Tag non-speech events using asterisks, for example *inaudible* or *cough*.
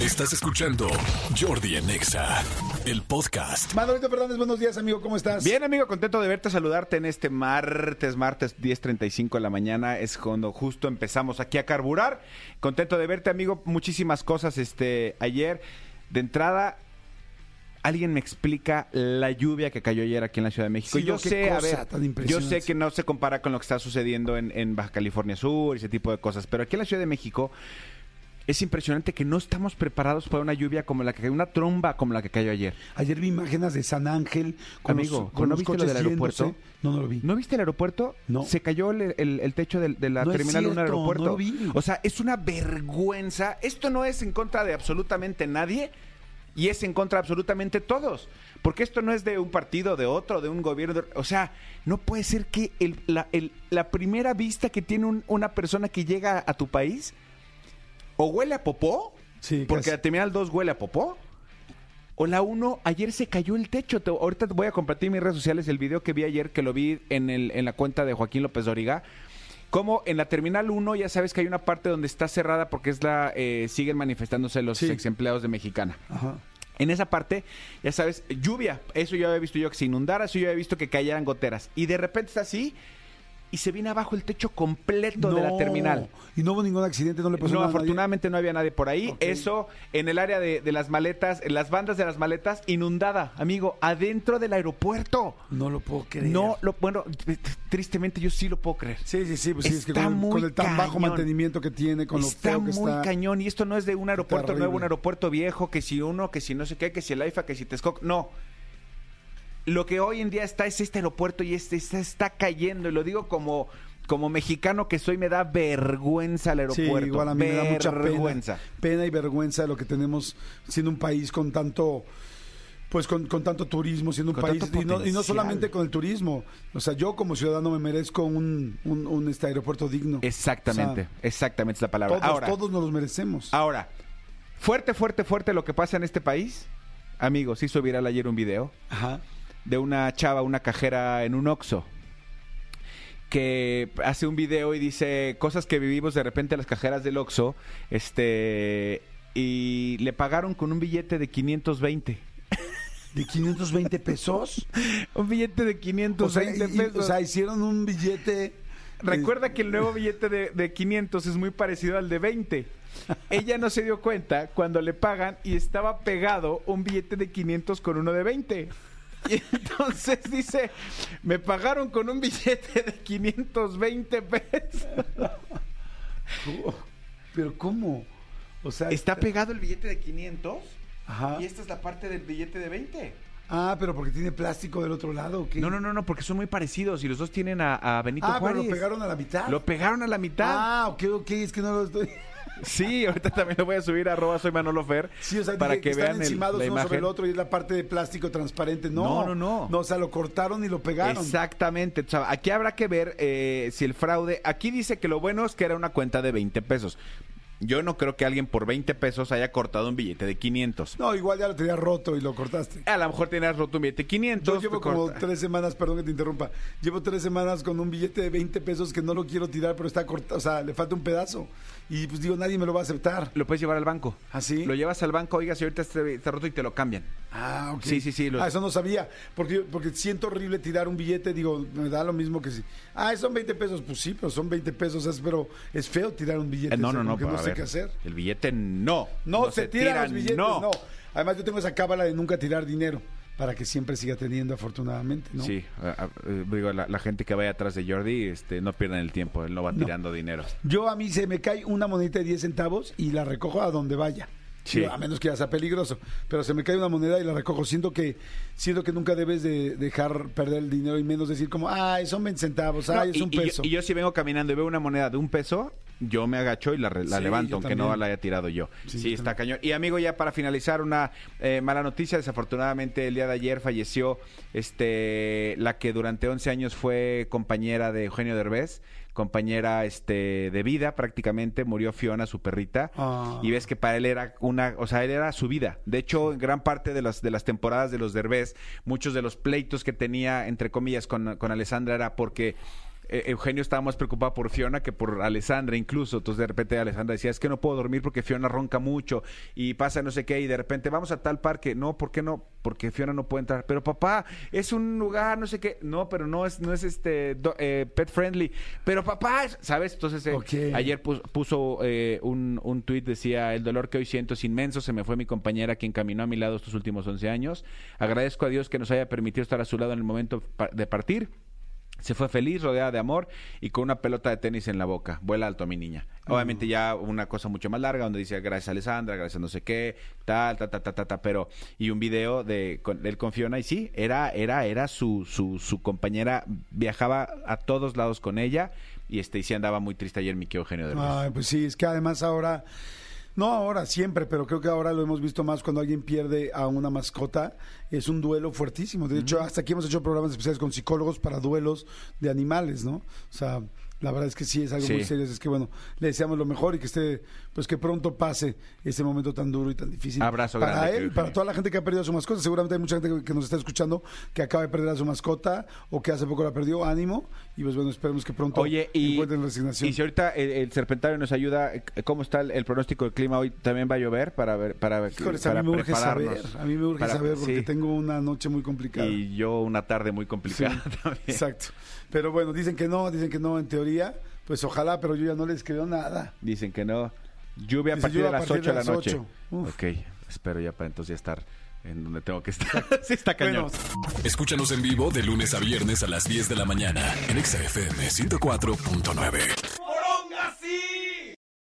Estás escuchando Jordi en Exa, el podcast. Manolito Fernández, buenos días, amigo, ¿cómo estás? Bien, amigo, contento de verte, saludarte en este martes, martes 10.35 de la mañana. Es cuando justo empezamos aquí a carburar. Contento de verte, amigo. Muchísimas cosas este ayer. De entrada, alguien me explica la lluvia que cayó ayer aquí en la Ciudad de México. Sí, yo sé, a ver, yo sé que no se compara con lo que está sucediendo en, en Baja California Sur y ese tipo de cosas, pero aquí en la Ciudad de México es impresionante que no estamos preparados para una lluvia como la que cayó, una tromba como la que cayó ayer. Ayer vi imágenes de San Ángel con Amigo, los, con ¿no los viste lo coches del aeropuerto? yéndose. No, no lo vi. ¿No viste el aeropuerto? No. Se cayó el, el- el techo de, la No terminal 1 del cierto, aeropuerto. no lo vi. O sea, es una vergüenza. Esto no es en contra de absolutamente nadie y es en contra de absolutamente todos. Porque esto no es de un partido, de otro, de un gobierno. de- o sea, no puede ser que el- la, primera vista que tiene un- una persona que llega a tu país o huele a popó, Sí, porque la terminal 2 huele a popó. O la 1, ayer se cayó el techo. Te- ahorita te voy a compartir en mis redes sociales el video que vi ayer, que lo vi en, el, en la cuenta de Joaquín López Doriga. Como en la terminal 1 ya sabes que hay una parte donde está cerrada porque es la eh, siguen manifestándose los Sí. ex empleados de Mexicana. Ajá. En esa parte, ya sabes, lluvia. Eso yo había visto yo que se inundara, eso yo había visto que cayeran goteras. Y de repente está así y se viene abajo el techo completo de la No. terminal. Y no hubo ningún accidente, no le pasó No, nada nadie? afortunadamente no había nadie por ahí. Eso en el área de, de las maletas, en las bandas de las maletas, inundada, amigo, adentro del aeropuerto. No lo puedo creer. No, lo, bueno, tristemente yo sí lo puedo creer. Sí, sí, sí, pues sí, es que Está con, el- muy con el tan bajo mantenimiento que tiene, con lo está feo que muy está. cañón y esto no es de un aeropuerto nuevo, un aeropuerto viejo, que si uno, que si no sé qué, que si el AIFA, que si Texcoco, no. Lo que hoy en día está es este aeropuerto y este, este está cayendo y lo digo como como mexicano que soy me da vergüenza el Sí, aeropuerto, igual a mí me da mucha pena, vergüenza. pena y vergüenza de lo que tenemos siendo un país con tanto pues con, con tanto turismo, siendo un Con país y no, y no potencial. solamente con el turismo, o sea, yo como ciudadano me merezco un, un, un, este aeropuerto digno. Exactamente, O sea, exactamente es la palabra. todos, ahora, todos nos los merecemos. ahora, fuerte, fuerte, fuerte lo que pasa en este país. Amigos, hizo viral ayer un video Ajá. De una chava, una cajera en un Oxxo que hace un video y dice cosas que vivimos de repente las cajeras del Oxxo, este y le pagaron con un billete de 520. ¿De 520 pesos? *laughs* Un billete de O sea, 520 y- y- pesos. o sea, hicieron un billete. Recuerda que el nuevo billete de, de 500 es muy parecido al de 20. Ella no se dio cuenta cuando le pagan y estaba pegado un billete de 500 con uno de 20. Y entonces dice, me pagaron con un billete de 520 pesos. *laughs* Pero ¿cómo? O sea, Está pegado el billete de 500 Ajá. y esta es la parte del billete de 20. Ah, pero porque tiene plástico del otro lado, ¿o qué? No, no, no, no, porque son muy parecidos y los dos tienen a, a Benito Ah, pero Juárez. lo pegaron a la mitad. Lo pegaron a la mitad. Ah, ok, ok, es que no lo estoy. Sí, ahorita también lo voy a subir a arroba soy Manolo Fer. Sí, o sea, para que están vean el- encimados la uno sobre el otro y es la parte de plástico transparente. No, No, no, no. No, o sea, lo cortaron y lo pegaron. Exactamente. O sea, aquí habrá que ver eh, si el fraude. Aquí dice que lo bueno es que era una cuenta de 20 pesos. Yo no creo que alguien por 20 pesos haya cortado un billete de 500. No, igual ya lo tenía roto y lo cortaste. A lo mejor tenías roto un billete de 500. Yo llevo te como corta. tres semanas, perdón que te interrumpa, llevo tres semanas con un billete de 20 pesos que no lo quiero tirar, pero está cortado, o sea, le falta un pedazo. Y pues digo, nadie me lo va a aceptar. Lo puedes llevar al banco. ¿Ah, sí? Lo llevas al banco, oiga, si ahorita está, está roto y te lo cambian. Ah, ok. Sí, sí, sí, los- Ah, eso no sabía. Porque, porque siento horrible tirar un billete. Digo, me da lo mismo que si. Ah, son 20 pesos. Pues sí, pero son 20 pesos. es- pero es feo tirar un billete. Eh, no, o sea, no, no, no a sé ver, qué hacer. El billete no. No, se, tiran los billetes. no. No. Además, yo tengo esa cábala de nunca tirar dinero. Para que siempre siga teniendo, afortunadamente, ¿no? Sí, a- a- eh, digo, la, la gente que vaya atrás de Jordi, este, no pierdan el tiempo, él no va No. tirando dinero. Yo a mí se me cae una monedita de 10 centavos y la recojo a donde vaya. Sí. A menos que ya sea peligroso. Pero se me cae una moneda y la recojo. Siento que siento que nunca debes de dejar perder el dinero y menos decir como, ay, son 20 centavos, No, ay, es y, un y yo- peso. Y yo, si vengo caminando y veo una moneda de un peso, yo me agacho y la, la Sí, levanto, aunque no la haya tirado yo. Sí, Sí, yo está cañón. Y amigo, ya para finalizar, una eh, mala noticia. Desafortunadamente, el día de ayer falleció este la que durante 11 años fue compañera de Eugenio Derbez, compañera este de vida prácticamente, murió Fiona, su perrita. Ah. Y ves que para él era una, o sea, él era su vida. De hecho, gran parte de las, de las temporadas de los Derbez, muchos de los pleitos que tenía, entre comillas, con, con Alessandra era porque eh, Eugenio estaba más preocupado por Fiona que por Alessandra incluso. Entonces de repente Alessandra decía, es que no puedo dormir porque Fiona ronca mucho y pasa no sé qué y de repente vamos a tal parque. No, ¿por qué no? Porque Fiona no puede entrar. Pero papá, es un lugar, no sé qué. No, pero no es, no es este do- eh, pet friendly. Pero papá, es- ¿sabes? Entonces eh, ayer pus- puso eh, un, un tuit, decía, el dolor que hoy siento es inmenso, se me fue mi compañera quien caminó a mi lado estos últimos 11 años. Agradezco a Dios que nos haya permitido estar a su lado en el momento de partir. Se fue feliz, rodeada de amor y con una pelota de tenis en la boca. Vuela alto, mi niña. Obviamente ya una cosa mucho más larga donde dice gracias a Alessandra, gracias a no sé qué, tal, ta, ta, ta, ta, ta, pero y un video de con, él con Fiona y sí, era era era su, su su compañera, viajaba a todos lados con ella y este y sí andaba muy triste ayer mi querido Eugenio Derbez. Ay, pues sí, es que además ahora, no ahora, siempre, pero creo que ahora lo hemos visto más cuando alguien pierde a una mascota, es un duelo fuertísimo. De hecho, hasta aquí hemos hecho programas especiales con psicólogos para duelos de animales, ¿no? O sea, la verdad es que sí es algo Sí. muy serio. Es que bueno, le deseamos lo mejor y que esté, pues que pronto pase ese momento tan duro y tan difícil. Abrazo para grande, él, para toda la gente que ha perdido a su mascota. Seguramente hay mucha gente que- nos está escuchando que acaba de perder a su mascota o que hace poco la perdió. Ánimo y pues bueno, esperemos que pronto Oye, y, encuentren resignación. y si ahorita el, el serpentario nos ayuda, ¿cómo está el, el pronóstico del clima hoy? ¿También va a llover para ver, para, Híjoles, a para mí me urge saber, a mí me urge Para- saber porque sí. tengo una noche muy complicada. Y yo una tarde muy complicada Sí, *laughs* también. Exacto. Pero bueno, dicen que no, dicen que no en teoría, pues ojalá, pero yo ya no les creo nada. Dicen que no. Lluvia a Dice, partir lluvia de a las partir 8 de la las noche. 8. Uf. Ok, espero ya para entonces ya estar en donde tengo que estar. *laughs* sí, está cañón. Bueno, Escúchanos en vivo de lunes a viernes a las 10 de la mañana en Exa FM 104.9.